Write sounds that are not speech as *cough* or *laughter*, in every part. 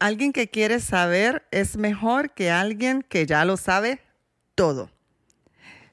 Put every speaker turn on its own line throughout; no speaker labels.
Alguien que quiere saber es mejor que alguien que ya lo sabe todo.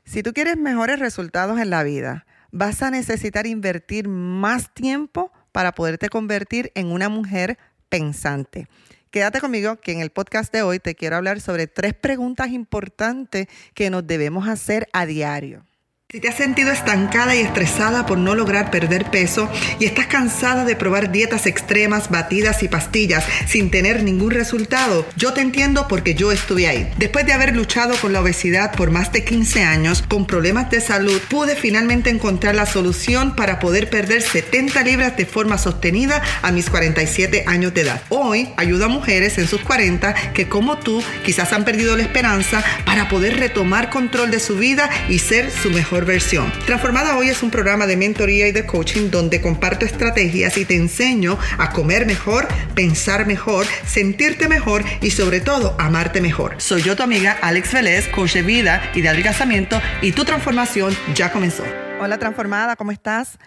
Si tú quieres mejores resultados en la vida, vas a necesitar invertir más tiempo para poderte convertir en una mujer pensante. Quédate conmigo que en el podcast de hoy te quiero hablar sobre tres preguntas importantes que nos debemos hacer a diario. Si te has sentido estancada y estresada por no lograr perder peso y estás cansada de probar dietas extremas, batidas y pastillas sin tener ningún resultado, yo te entiendo porque yo estuve ahí. Después de haber luchado con la obesidad por más de 15 años, con problemas de salud, pude finalmente encontrar la solución para poder perder 70 libras de forma sostenida a mis 47 años de edad. Hoy ayudo a mujeres en sus 40 que como tú quizás han perdido la esperanza para poder retomar control de su vida y ser su mejor versión. Transformada Hoy es un programa de mentoría y de coaching donde comparto estrategias y te enseño a comer mejor, pensar mejor, sentirte mejor y sobre todo amarte mejor. Soy yo tu amiga Alex Vélez, coach de vida y de adelgazamiento y tu transformación ya comenzó. Hola transformada, ¿cómo estás?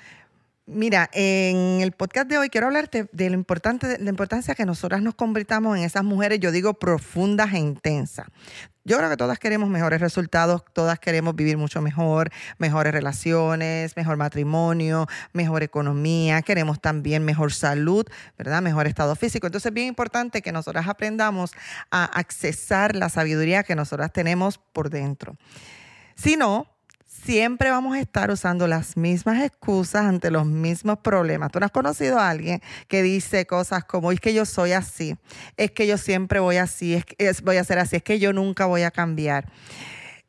Mira, en el podcast de hoy quiero hablarte de lo importante, la importancia que nosotras nos convirtamos en esas mujeres, yo digo, profundas e intensas. Yo creo que todas queremos mejores resultados, todas queremos vivir mucho mejor, mejores relaciones, mejor matrimonio, mejor economía, queremos también mejor salud, ¿verdad? Mejor estado físico. Entonces es bien importante que nosotras aprendamos a accesar la sabiduría que nosotras tenemos por dentro. Si no, siempre vamos a estar usando las mismas excusas ante los mismos problemas. ¿Tú no has conocido a alguien que dice cosas como, es que yo soy así, es que yo siempre voy así, es que voy a ser así, es que yo nunca voy a cambiar?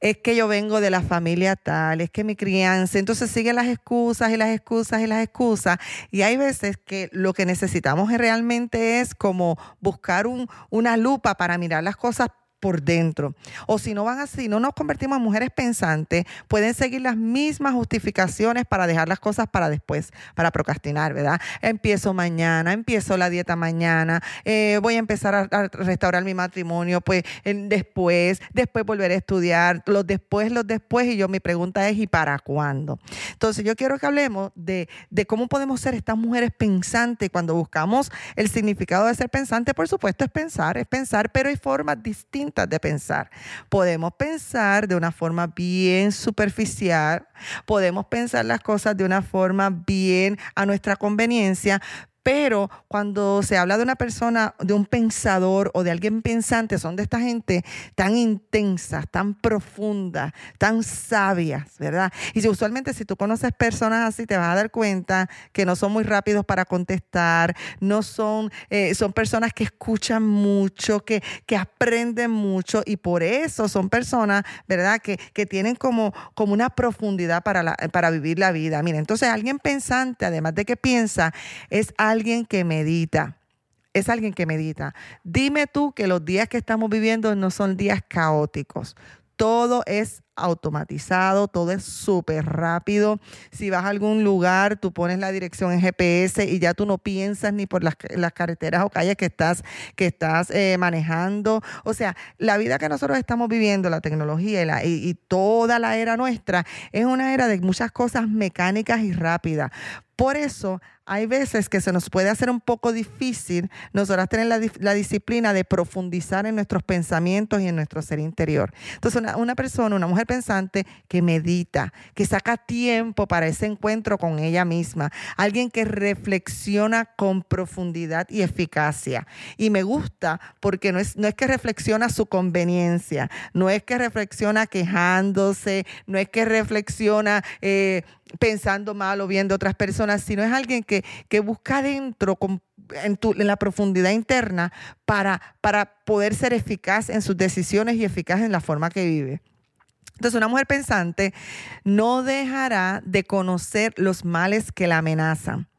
es que yo vengo de la familia tal, es que mi crianza, entonces siguen las excusas y las excusas y las excusas. Y hay veces que lo que necesitamos realmente es como buscar un, una lupa para mirar las cosas por dentro. O si no van así, no nos convertimos en mujeres pensantes, pueden seguir las mismas justificaciones para dejar las cosas para después, para procrastinar, ¿verdad? Empiezo mañana, empiezo la dieta mañana, eh, voy a empezar a, restaurar mi matrimonio, pues después, después volveré a estudiar, los después, los después, y yo mi pregunta es, ¿y para cuándo? Entonces yo quiero que hablemos de, de cómo podemos ser estas mujeres pensantes cuando buscamos el significado de ser pensante, por supuesto es pensar, es pensar, pero hay formas distintas de pensar. Podemos pensar de una forma bien superficial, podemos pensar las cosas de una forma bien a nuestra conveniencia, pero cuando se habla de una persona, de un pensador o de alguien pensante, son de esta gente tan intensas, tan profundas, tan sabias, ¿verdad? Y usualmente si tú conoces personas así, te vas a dar cuenta que no son muy rápidos para contestar, no son, eh, son personas que escuchan mucho, que, que aprenden mucho y por eso son personas, ¿verdad? Que, que tienen como, como una profundidad para, la, para vivir la vida. Mira, entonces alguien pensante, además de que piensa, es alguien alguien que medita. Es alguien que medita. Dime tú que los días que estamos viviendo no son días caóticos. Todo es automatizado, todo es súper rápido. Si vas a algún lugar, tú pones la dirección en GPS y ya tú no piensas ni por las, carreteras o calles que estás, que estás eh, manejando. O sea, la vida que nosotros estamos viviendo, la tecnología y, la, toda la era nuestra, es una era de muchas cosas mecánicas y rápidas. Por eso hay veces que se nos puede hacer un poco difícil nosotras tener la, disciplina de profundizar en nuestros pensamientos y en nuestro ser interior. Entonces, una, persona, una mujer pensante que medita, que saca tiempo para ese encuentro con ella misma, alguien que reflexiona con profundidad y eficacia. Y me gusta porque no es, no es que reflexiona su conveniencia, no es que reflexiona quejándose, no es que reflexiona eh, pensando mal o viendo otras personas, sino es alguien que, busca dentro, en, en, la profundidad interna, para, para poder ser eficaz en sus decisiones y eficaz en la forma que vive. Entonces, una mujer pensante no dejará de conocer los males que la amenazan.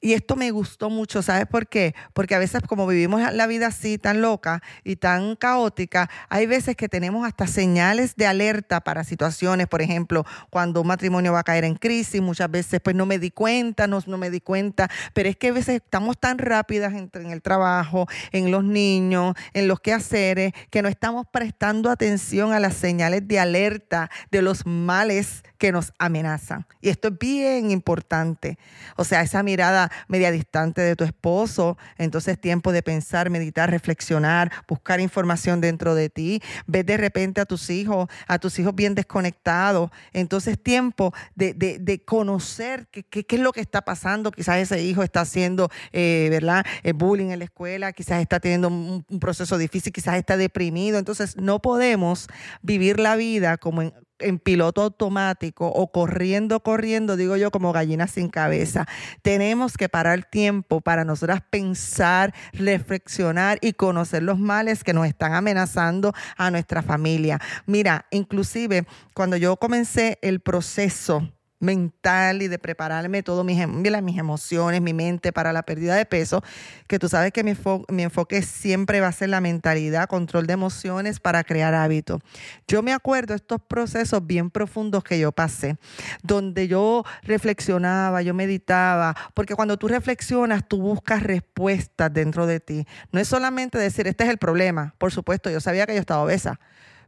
Y esto me gustó mucho, ¿sabes por qué? Porque a veces como vivimos la vida así, tan loca y tan caótica, hay veces que tenemos hasta señales de alerta para situaciones, por ejemplo, cuando un matrimonio va a caer en crisis, muchas veces pues no me di cuenta, no, no me di cuenta, pero es que a veces estamos tan rápidas en, en el trabajo, en los niños, en los quehaceres, que no estamos prestando atención a las señales de alerta de los males que nos amenazan. Y esto es bien importante. O sea, esa mirada media distante de tu esposo, entonces tiempo de pensar, meditar, reflexionar, buscar información dentro de ti, ves de repente a tus hijos, a tus hijos bien desconectados, entonces tiempo de, de, conocer qué, qué, es lo que está pasando, quizás ese hijo está haciendo, eh, ¿verdad?, el eh, bullying en la escuela, quizás está teniendo un, un proceso difícil, quizás está deprimido, entonces no podemos vivir la vida como en, en piloto automático o corriendo, corriendo, digo yo, como gallina sin cabeza. Tenemos que parar tiempo para nosotras pensar, reflexionar y conocer los males que nos están amenazando a nuestra familia. Mira, inclusive cuando yo comencé el proceso mental y de prepararme todo mis, em, mis emociones, mi mente para la pérdida de peso, que tú sabes que mi, mi, enfoque siempre va a ser la mentalidad, control de emociones para crear hábitos. Yo me acuerdo estos procesos bien profundos que yo pasé, donde yo reflexionaba, yo meditaba, porque cuando tú reflexionas, tú buscas respuestas dentro de ti. No es solamente decir, este es el problema, por supuesto, yo sabía que yo estaba obesa,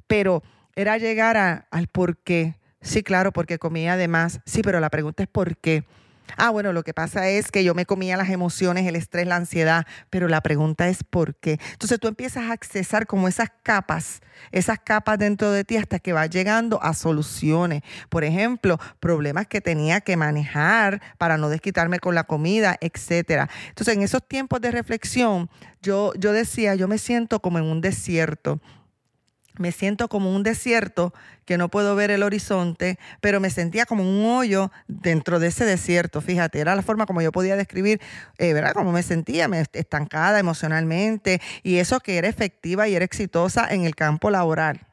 pero era llegar al por qué Sí, claro, porque comía además. Sí, pero la pregunta es ¿por qué? Ah, bueno, lo que pasa es que yo me comía las emociones, el estrés, la ansiedad, pero la pregunta es ¿por qué? Entonces tú empiezas a accesar como esas capas, esas capas dentro de ti hasta que vas llegando a soluciones. Por ejemplo, problemas que tenía que manejar para no desquitarme con la comida, etcétera. Entonces, en esos tiempos de reflexión, yo, yo decía, yo me siento como en un desierto me siento como un desierto que no puedo ver el horizonte, pero me sentía como un hoyo dentro de ese desierto. Fíjate, era la forma como yo podía describir, eh, ¿verdad? Cómo me sentía, me estancada emocionalmente y eso que era efectiva y era exitosa en el campo laboral.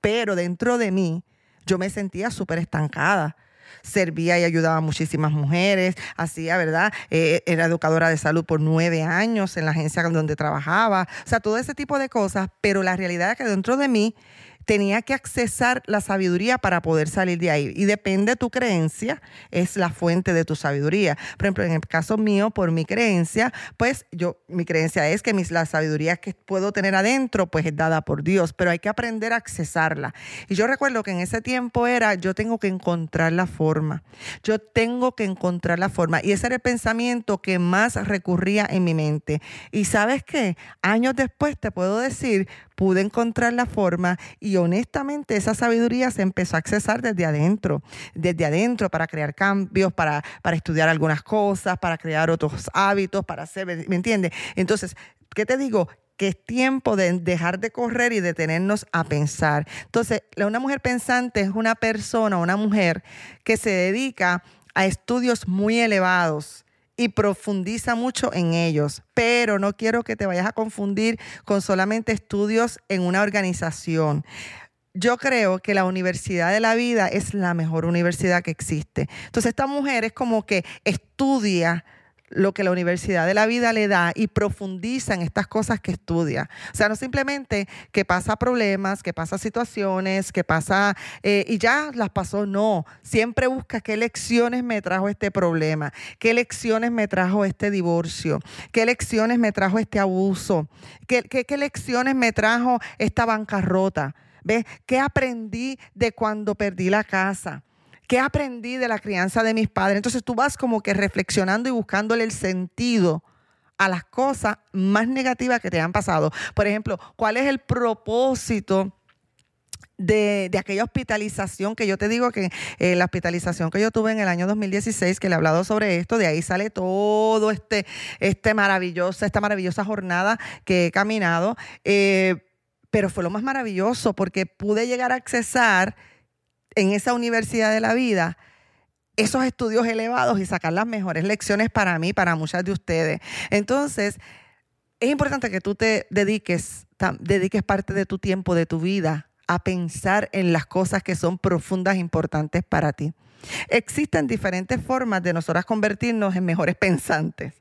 Pero dentro de mí, yo me sentía súper estancada servía y ayudaba a muchísimas mujeres, hacía, ¿verdad? Eh, era educadora de salud por nueve años en la agencia donde trabajaba, o sea, todo ese tipo de cosas, pero la realidad es que dentro de mí tenía que accesar la sabiduría para poder salir de ahí. Y depende de tu creencia, es la fuente de tu sabiduría. Por ejemplo, en el caso mío, por mi creencia, pues yo, mi creencia es que mis, la sabiduría que puedo tener adentro, pues es dada por Dios, pero hay que aprender a accesarla. Y yo recuerdo que en ese tiempo era, yo tengo que encontrar la forma, yo tengo que encontrar la forma. Y ese era el pensamiento que más recurría en mi mente. Y sabes qué, años después te puedo decir, pude encontrar la forma y honestamente esa sabiduría se empezó a accesar desde adentro, desde adentro para crear cambios, para, para estudiar algunas cosas, para crear otros hábitos, para hacer, ¿me entiendes? Entonces, ¿qué te digo? que es tiempo de dejar de correr y detenernos a pensar. Entonces, una mujer pensante es una persona, una mujer que se dedica a estudios muy elevados, y profundiza mucho en ellos. Pero no quiero que te vayas a confundir con solamente estudios en una organización. Yo creo que la universidad de la vida es la mejor universidad que existe. Entonces esta mujer es como que estudia lo que la Universidad de la Vida le da y profundiza en estas cosas que estudia. O sea, no simplemente que pasa problemas, que pasa situaciones, que pasa eh, y ya las pasó, no. Siempre busca qué lecciones me trajo este problema, qué lecciones me trajo este divorcio, qué lecciones me trajo este abuso, qué, qué, qué lecciones me trajo esta bancarrota. ¿Ves? ¿Qué aprendí de cuando perdí la casa? ¿Qué aprendí de la crianza de mis padres? Entonces tú vas como que reflexionando y buscándole el sentido a las cosas más negativas que te han pasado. Por ejemplo, ¿cuál es el propósito? De, aquella hospitalización que yo te digo que eh, la hospitalización que yo tuve en el año 2016, que le he hablado sobre esto, de ahí sale todo este, este maravilloso, esta maravillosa jornada que he caminado. Eh, pero fue lo más maravilloso porque pude llegar a accesar en esa universidad de la vida esos estudios elevados y sacar las mejores lecciones para mí, para muchas de ustedes. Entonces, es importante que tú te dediques, dediques parte de tu tiempo, de tu vida, a pensar en las cosas que son profundas importantes para ti. Existen diferentes formas de nosotras convertirnos en mejores pensantes.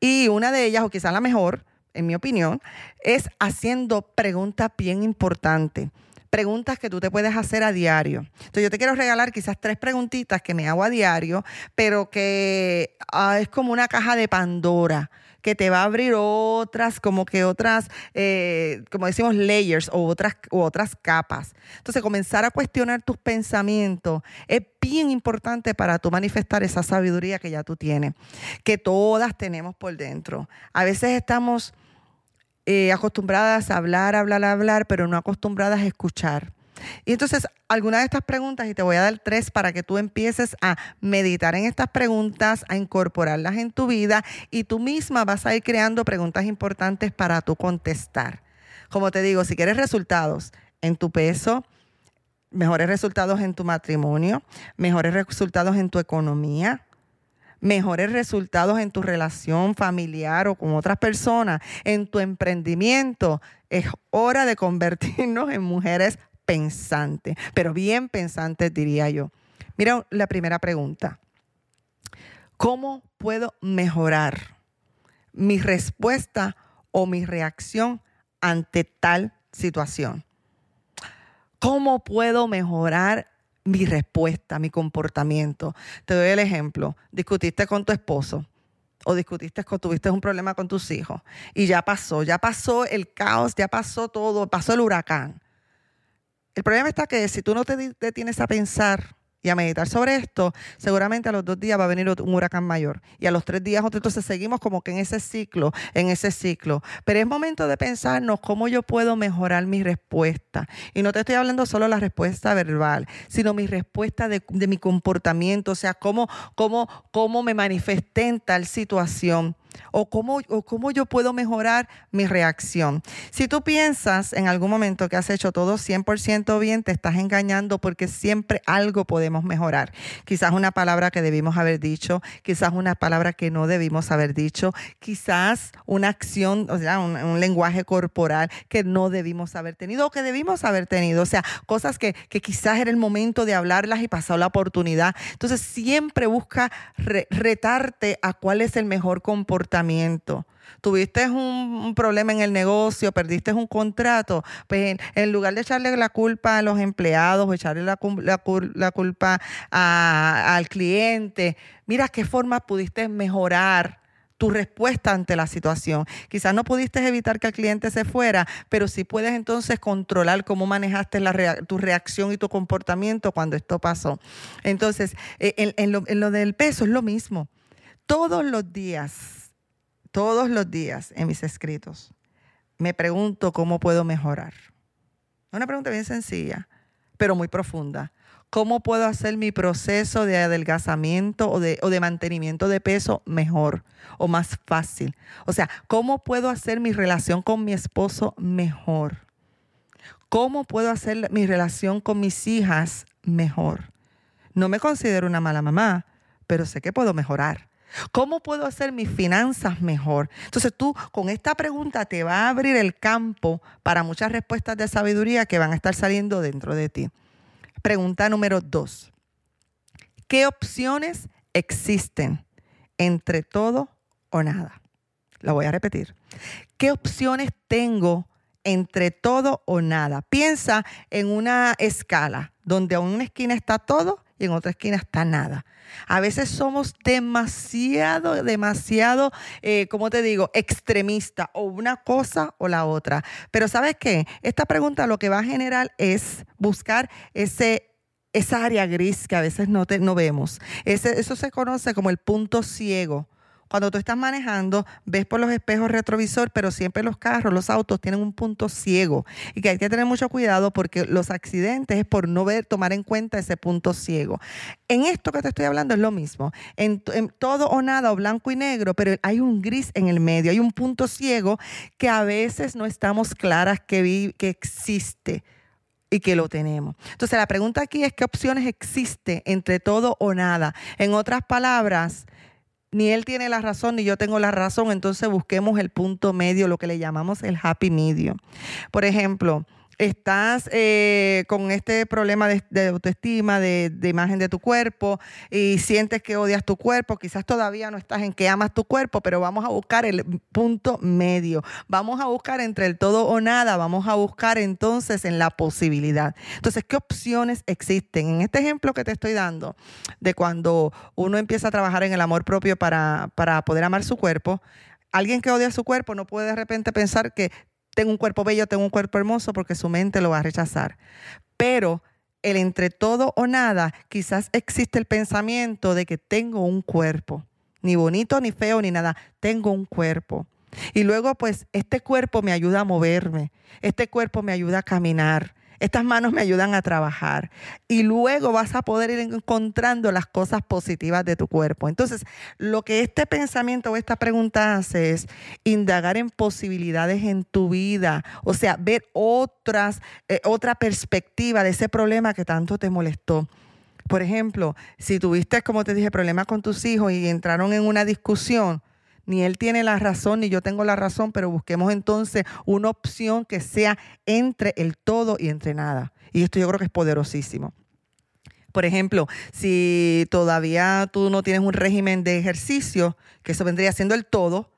Y una de ellas, o quizás la mejor, en mi opinión, es haciendo preguntas bien importantes preguntas que tú te puedes hacer a diario. Entonces yo te quiero regalar quizás tres preguntitas que me hago a diario, pero que ah, es como una caja de Pandora que te va a abrir otras, como que otras, eh, como decimos, layers o otras, u otras capas. Entonces, comenzar a cuestionar tus pensamientos es bien importante para tú manifestar esa sabiduría que ya tú tienes, que todas tenemos por dentro. A veces estamos eh, acostumbradas a hablar, hablar, hablar, pero no acostumbradas a escuchar. Y entonces, algunas de estas preguntas, y te voy a dar tres para que tú empieces a meditar en estas preguntas, a incorporarlas en tu vida y tú misma vas a ir creando preguntas importantes para tú contestar. Como te digo, si quieres resultados en tu peso, mejores resultados en tu matrimonio, mejores resultados en tu economía, mejores resultados en tu relación familiar o con otras personas, en tu emprendimiento, es hora de convertirnos en mujeres pensante, pero bien pensante diría yo. Mira la primera pregunta. ¿Cómo puedo mejorar mi respuesta o mi reacción ante tal situación? ¿Cómo puedo mejorar mi respuesta, mi comportamiento? Te doy el ejemplo. Discutiste con tu esposo o discutiste, tuviste un problema con tus hijos y ya pasó, ya pasó el caos, ya pasó todo, pasó el huracán. El problema está que si tú no te detienes a pensar y a meditar sobre esto, seguramente a los dos días va a venir un huracán mayor. Y a los tres días entonces seguimos como que en ese ciclo, en ese ciclo. Pero es momento de pensarnos cómo yo puedo mejorar mi respuesta. Y no te estoy hablando solo de la respuesta verbal, sino mi respuesta de, mi comportamiento, o sea, cómo, cómo, cómo me manifesté en tal situación o cómo, o cómo yo puedo mejorar mi reacción. Si tú piensas en algún momento que has hecho todo 100% bien, te estás engañando porque siempre algo podemos mejorar. Quizás una palabra que debimos haber dicho, quizás una palabra que no debimos haber dicho, quizás una acción, o sea, un, lenguaje corporal que no debimos haber tenido o que debimos haber tenido. O sea, cosas que, quizás era el momento de hablarlas y pasó la oportunidad. Entonces, siempre busca retarte a cuál es el mejor comportamiento tuviste un, problema en el negocio, perdiste un contrato, pues en, lugar de echarle la culpa a los empleados o echarle la, culpa al cliente, mira qué forma pudiste mejorar tu respuesta ante la situación. Quizás no pudiste evitar que el cliente se fuera, pero sí puedes entonces controlar cómo manejaste tu reacción y tu comportamiento cuando esto pasó. Entonces, eh, en lo del peso es lo mismo. Todos los días todos los días en mis escritos me pregunto cómo puedo mejorar. Una pregunta bien sencilla, pero muy profunda. ¿Cómo puedo hacer mi proceso de adelgazamiento o de, mantenimiento de peso mejor o más fácil? O sea, ¿cómo puedo hacer mi relación con mi esposo mejor? ¿Cómo puedo hacer mi relación con mis hijas mejor? No me considero una mala mamá, pero sé que puedo mejorar. ¿Cómo puedo hacer mis finanzas mejor? Entonces tú con esta pregunta te va a abrir el campo para muchas respuestas de sabiduría que van a estar saliendo dentro de ti. Pregunta número dos. ¿Qué opciones existen entre todo o nada? La voy a repetir. ¿Qué opciones tengo entre todo o nada? Piensa en una escala donde en una esquina está todo y en otra esquina está nada. A veces somos demasiado, demasiado, eh, como te digo, extremista o una cosa o la otra. Pero sabes qué? Esta pregunta lo que va a generar es buscar ese esa área gris que a veces no, te, no vemos. Ese, eso se conoce como el punto ciego. Cuando tú estás manejando, ves por los espejos retrovisor, pero siempre los carros, los autos tienen un punto ciego y que hay que tener mucho cuidado porque los accidentes es por no ver, tomar en cuenta ese punto ciego. En esto que te estoy hablando es lo mismo. En, todo o nada, o blanco y negro, pero hay un gris en el medio, hay un punto ciego que a veces no estamos claras que, que existe y que lo tenemos. Entonces la pregunta aquí es qué opciones existe entre todo o nada. En otras palabras, ni él tiene la razón ni yo tengo la razón, entonces busquemos el punto medio, lo que le llamamos el happy medium. Por ejemplo, estás eh, con este problema de, autoestima, de, imagen de tu cuerpo y sientes que odias tu cuerpo, quizás todavía no estás en que amas tu cuerpo, pero vamos a buscar el punto medio. Vamos a buscar entre el todo o nada, vamos a buscar entonces en la posibilidad. Entonces, ¿qué opciones existen? En este ejemplo que te estoy dando de cuando uno empieza a trabajar en el amor propio para, para poder amar su cuerpo, alguien que odia su cuerpo no puede de repente pensar que tengo un cuerpo bello, tengo un cuerpo hermoso, porque su mente lo va a rechazar. Pero el entre todo o nada, quizás existe el pensamiento de que tengo un cuerpo, ni bonito, ni feo, ni nada, tengo un cuerpo. Y luego pues este cuerpo me ayuda a moverme, este cuerpo me ayuda a caminar, estas manos me ayudan a trabajar y luego vas a poder ir encontrando las cosas positivas de tu cuerpo. Entonces, lo que este pensamiento o esta pregunta hace es indagar en posibilidades en tu vida, o sea, ver otras, eh, otra perspectiva de ese problema que tanto te molestó. Por ejemplo, si tuviste, como te dije, problemas con tus hijos y entraron en una discusión, ni él tiene la razón, ni yo tengo la razón, pero busquemos entonces una opción que sea entre el todo y entre nada. Y esto yo creo que es poderosísimo. Por ejemplo, si todavía tú no tienes un régimen de ejercicio, que eso vendría siendo el todo,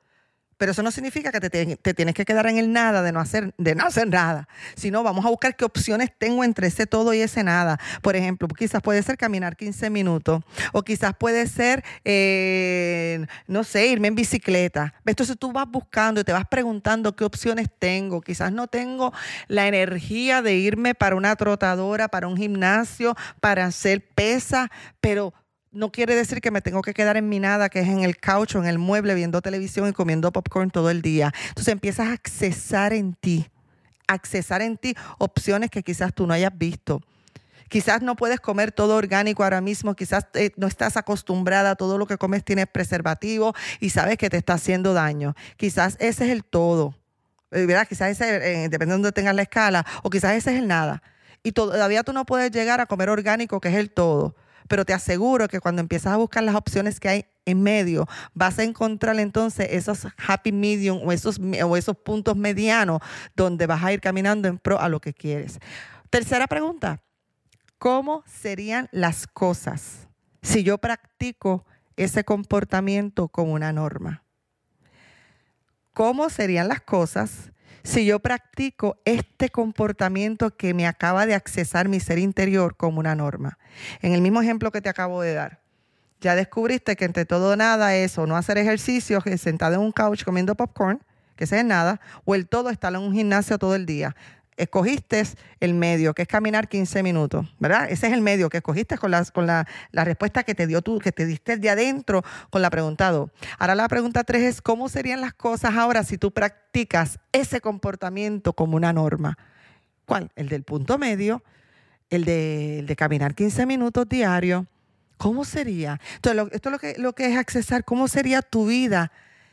pero eso no significa que te, tienes que quedar en el nada de no, hacer, de no hacer nada, sino vamos a buscar qué opciones tengo entre ese todo y ese nada. Por ejemplo, quizás puede ser caminar 15 minutos o quizás puede ser, eh, no sé, irme en bicicleta. Entonces tú vas buscando y te vas preguntando qué opciones tengo. Quizás no tengo la energía de irme para una trotadora, para un gimnasio, para hacer pesa, pero no quiere decir que me tengo que quedar en mi nada, que es en el couch o en el mueble viendo televisión y comiendo popcorn todo el día. Entonces empiezas a accesar en ti, accesar en ti opciones que quizás tú no hayas visto. Quizás no puedes comer todo orgánico ahora mismo, quizás eh, no estás acostumbrada todo lo que comes tiene preservativo y sabes que te está haciendo daño. Quizás ese es el todo, eh, ¿verdad? Quizás ese, eh, dependiendo de donde tengas la escala, o quizás ese es el nada. Y todavía tú no puedes llegar a comer orgánico, que es el todo pero te aseguro que cuando empiezas a buscar las opciones que hay en medio, vas a encontrar entonces esos happy medium o esos, o esos puntos medianos donde vas a ir caminando en pro a lo que quieres. Tercera pregunta, ¿cómo serían las cosas si yo practico ese comportamiento como una norma? ¿Cómo serían las cosas si yo practico este comportamiento que me acaba de accesar mi ser interior como una norma. En el mismo ejemplo que te acabo de dar, ya descubriste que entre todo nada es o no hacer ejercicio, sentado en un couch comiendo popcorn, que sea nada, o el todo estar en un gimnasio todo el día escogiste el medio, que es caminar 15 minutos, ¿verdad? Ese es el medio que escogiste con, las, con la, respuesta que te dio tú, que te diste de adentro con la pregunta 2. Ahora la pregunta 3 es, ¿cómo serían las cosas ahora si tú practicas ese comportamiento como una norma? ¿Cuál? El del punto medio, el de, de caminar 15 minutos diario. ¿Cómo sería? Entonces, esto es lo que, lo que es accesar, ¿cómo sería tu vida?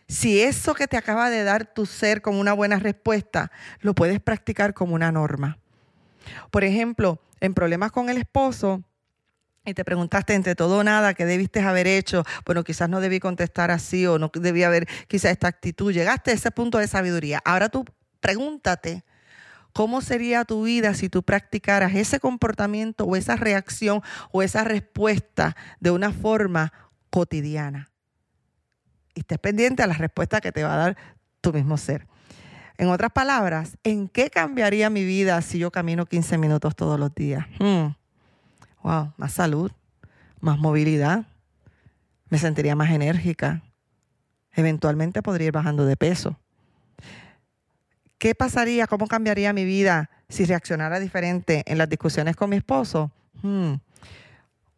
Si eso que te acaba de dar tu ser como una buena respuesta, lo puedes practicar como una norma. Por ejemplo, en problemas con el esposo, y te preguntaste entre todo nada qué debiste haber hecho, bueno, quizás no debí contestar así o no debí haber quizás esta actitud, llegaste a ese punto de sabiduría. Ahora tú pregúntate, ¿cómo sería tu vida si tú practicaras ese comportamiento o esa reacción o esa respuesta de una forma cotidiana? Y estés pendiente a la respuesta que te va a dar tu mismo ser. En otras palabras, ¿en qué cambiaría mi vida si yo camino 15 minutos todos los días? Hmm. Wow, más salud, más movilidad, me sentiría más enérgica, eventualmente podría ir bajando de peso. ¿Qué pasaría, cómo cambiaría mi vida si reaccionara diferente en las discusiones con mi esposo? Hmm.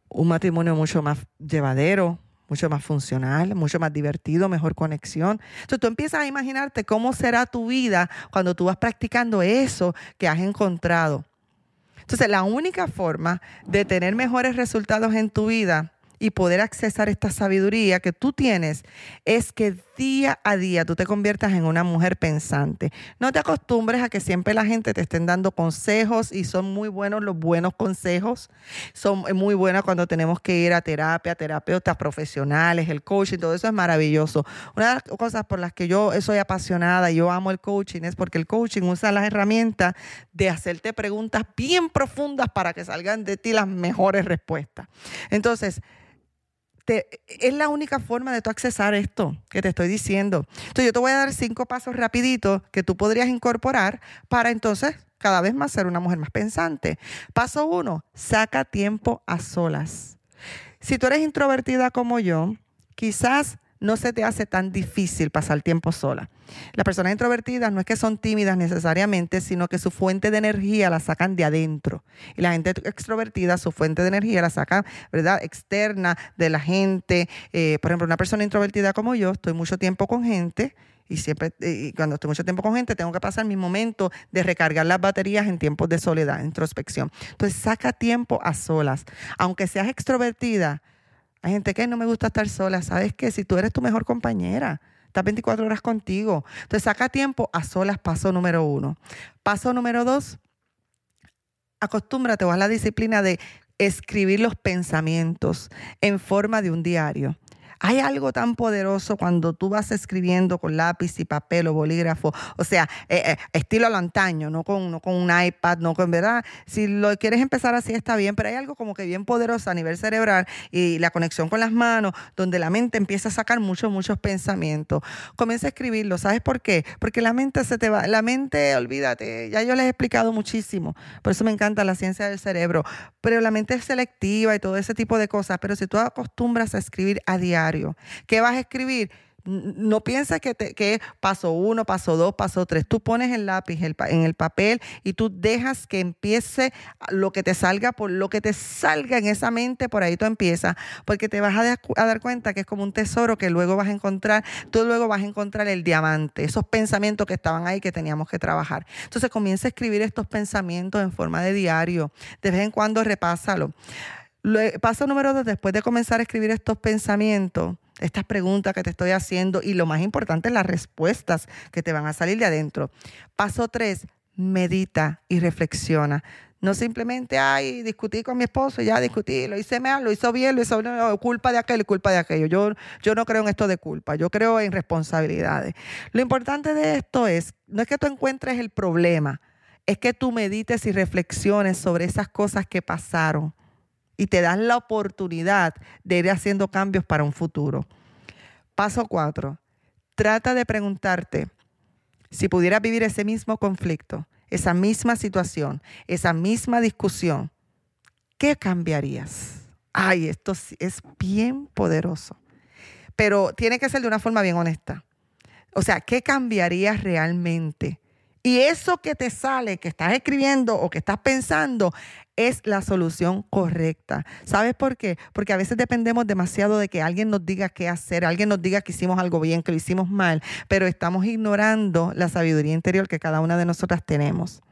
Un matrimonio mucho más llevadero, mucho más funcional, mucho más divertido, mejor conexión. Entonces tú empiezas a imaginarte cómo será tu vida cuando tú vas practicando eso que has encontrado. Entonces la única forma de tener mejores resultados en tu vida y poder accesar esta sabiduría que tú tienes es que día a día tú te conviertas en una mujer pensante. No te acostumbres a que siempre la gente te estén dando consejos y son muy buenos los buenos consejos. Son muy buenos cuando tenemos que ir a terapia, terapeutas profesionales, el coaching, todo eso es maravilloso. Una de las cosas por las que yo soy apasionada y yo amo el coaching es porque el coaching usa las herramientas de hacerte preguntas bien profundas para que salgan de ti las mejores respuestas. Entonces, es la única forma de tú accesar esto que te estoy diciendo. Entonces yo te voy a dar cinco pasos rapiditos que tú podrías incorporar para entonces cada vez más ser una mujer más pensante. Paso uno, saca tiempo a solas. Si tú eres introvertida como yo, quizás no se te hace tan difícil pasar tiempo sola. Las personas introvertidas no es que son tímidas necesariamente, sino que su fuente de energía la sacan de adentro. Y la gente extrovertida, su fuente de energía la saca, ¿verdad?, externa de la gente. Eh, por ejemplo, una persona introvertida como yo, estoy mucho tiempo con gente y siempre, y cuando estoy mucho tiempo con gente, tengo que pasar mi momento de recargar las baterías en tiempos de soledad, introspección. Entonces, saca tiempo a solas. Aunque seas extrovertida, hay gente que no me gusta estar sola. ¿Sabes qué? Si tú eres tu mejor compañera, estás 24 horas contigo. Entonces, saca tiempo a solas, paso número uno. Paso número dos, acostúmbrate o a la disciplina de escribir los pensamientos en forma de un diario. Hay algo tan poderoso cuando tú vas escribiendo con lápiz y papel o bolígrafo, o sea, eh, eh, estilo antaño, no con, con un iPad, no con, ¿verdad? Si lo quieres empezar así está bien, pero hay algo como que bien poderoso a nivel cerebral y la conexión con las manos, donde la mente empieza a sacar muchos, muchos pensamientos. Comienza a escribirlo, ¿sabes por qué? Porque la mente se te va, la mente, olvídate, ya yo les he explicado muchísimo, por eso me encanta la ciencia del cerebro, pero la mente es selectiva y todo ese tipo de cosas, pero si tú acostumbras a escribir a diario, ¿Qué vas a escribir? No pienses que, te, que paso uno, paso dos, paso tres. Tú pones el lápiz en el papel y tú dejas que empiece lo que te salga, por lo que te salga en esa mente, por ahí tú empiezas, porque te vas a, a dar cuenta que es como un tesoro que luego vas a encontrar, tú luego vas a encontrar el diamante, esos pensamientos que estaban ahí que teníamos que trabajar. Entonces comienza a escribir estos pensamientos en forma de diario, de vez en cuando repásalo. Paso número dos, después de comenzar a escribir estos pensamientos, estas preguntas que te estoy haciendo y lo más importante, las respuestas que te van a salir de adentro. Paso tres, medita y reflexiona. No simplemente, ay, discutí con mi esposo, ya discutí, lo hice mal, lo hizo bien, lo hizo no, culpa de aquello y culpa de aquello. Yo, yo no creo en esto de culpa, yo creo en responsabilidades. Lo importante de esto es, no es que tú encuentres el problema, es que tú medites y reflexiones sobre esas cosas que pasaron y te das la oportunidad de ir haciendo cambios para un futuro. Paso cuatro, trata de preguntarte si pudieras vivir ese mismo conflicto, esa misma situación, esa misma discusión, ¿qué cambiarías? Ay, esto es bien poderoso, pero tiene que ser de una forma bien honesta. O sea, ¿qué cambiarías realmente? Y eso que te sale, que estás escribiendo o que estás pensando, es la solución correcta. ¿Sabes por qué? Porque a veces dependemos demasiado de que alguien nos diga qué hacer, alguien nos diga que hicimos algo bien, que lo hicimos mal, pero estamos ignorando la sabiduría interior que cada una de nosotras tenemos.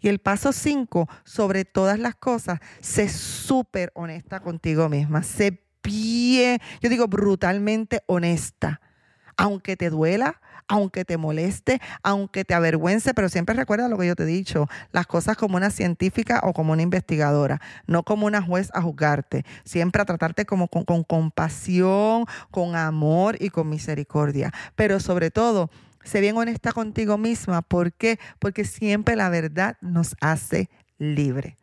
Y el paso cinco, sobre todas las cosas, sé súper honesta contigo misma, sé bien, yo digo brutalmente honesta, aunque te duela, aunque te moleste, aunque te avergüence, pero siempre recuerda lo que yo te he dicho, las cosas como una científica o como una investigadora, no como una juez a juzgarte, siempre a tratarte como con, compasión, con amor y con misericordia, pero sobre todo, sé bien honesta contigo misma, ¿por qué? Porque siempre la verdad nos hace libre.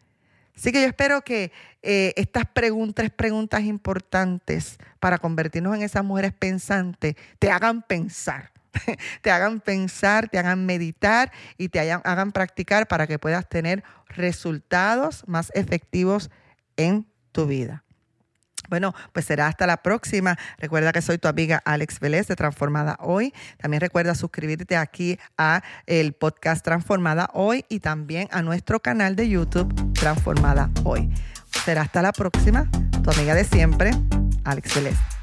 Así que yo espero que eh, estas preguntas, tres preguntas importantes para convertirnos en esas mujeres pensantes te hagan pensar. *laughs* te hagan pensar, te hagan meditar y te hagan practicar para que puedas tener resultados más efectivos en tu vida. Bueno, pues será hasta la próxima. Recuerda que soy tu amiga Alex Vélez de Transformada Hoy. También recuerda suscribirte aquí a el podcast Transformada Hoy y también a nuestro canal de YouTube Transformada Hoy. Será hasta la próxima. Tu amiga de siempre, Alex Vélez.